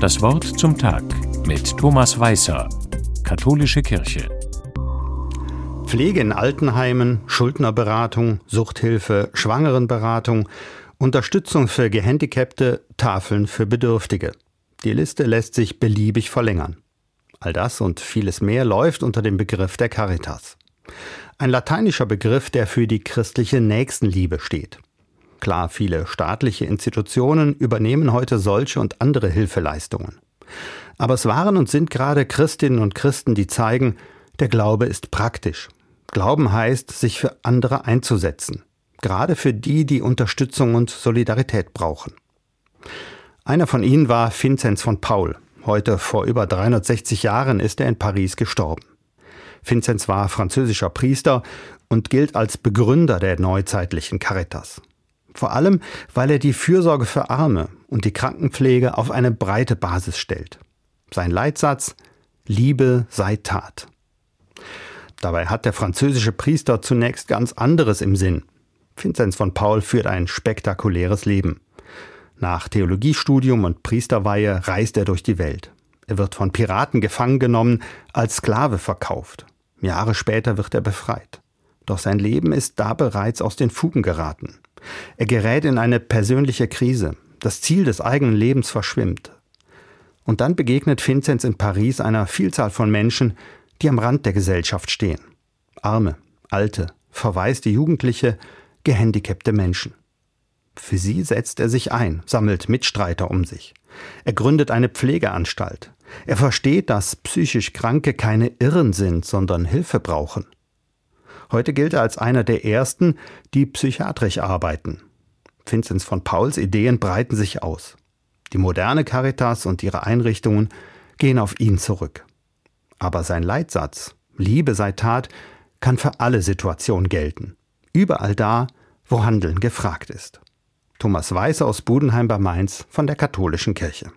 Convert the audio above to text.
Das Wort zum Tag mit Thomas Weißer, Katholische Kirche. Pflege in Altenheimen, Schuldnerberatung, Suchthilfe, Schwangerenberatung, Unterstützung für Gehandicapte, Tafeln für Bedürftige. Die Liste lässt sich beliebig verlängern. All das und vieles mehr läuft unter dem Begriff der Caritas. Ein lateinischer Begriff, der für die christliche Nächstenliebe steht. Klar, viele staatliche Institutionen übernehmen heute solche und andere Hilfeleistungen. Aber es waren und sind gerade Christinnen und Christen, die zeigen, der Glaube ist praktisch. Glauben heißt, sich für andere einzusetzen. Gerade für die, die Unterstützung und Solidarität brauchen. Einer von ihnen war Vinzenz von Paul. Heute vor über 360 Jahren ist er in Paris gestorben. Vinzenz war französischer Priester und gilt als Begründer der neuzeitlichen Caritas. Vor allem, weil er die Fürsorge für Arme und die Krankenpflege auf eine breite Basis stellt. Sein Leitsatz Liebe sei Tat. Dabei hat der französische Priester zunächst ganz anderes im Sinn. Vinzenz von Paul führt ein spektakuläres Leben. Nach Theologiestudium und Priesterweihe reist er durch die Welt. Er wird von Piraten gefangen genommen, als Sklave verkauft. Jahre später wird er befreit. Doch sein Leben ist da bereits aus den Fugen geraten. Er gerät in eine persönliche Krise. Das Ziel des eigenen Lebens verschwimmt. Und dann begegnet Vinzenz in Paris einer Vielzahl von Menschen, die am Rand der Gesellschaft stehen. Arme, alte, verwaiste Jugendliche, gehandicapte Menschen. Für sie setzt er sich ein, sammelt Mitstreiter um sich. Er gründet eine Pflegeanstalt. Er versteht, dass psychisch Kranke keine Irren sind, sondern Hilfe brauchen. Heute gilt er als einer der ersten, die psychiatrisch arbeiten. Vinzenz von Pauls Ideen breiten sich aus. Die moderne Caritas und ihre Einrichtungen gehen auf ihn zurück. Aber sein Leitsatz, Liebe sei Tat, kann für alle Situationen gelten. Überall da, wo Handeln gefragt ist. Thomas Weiß aus Budenheim bei Mainz von der Katholischen Kirche.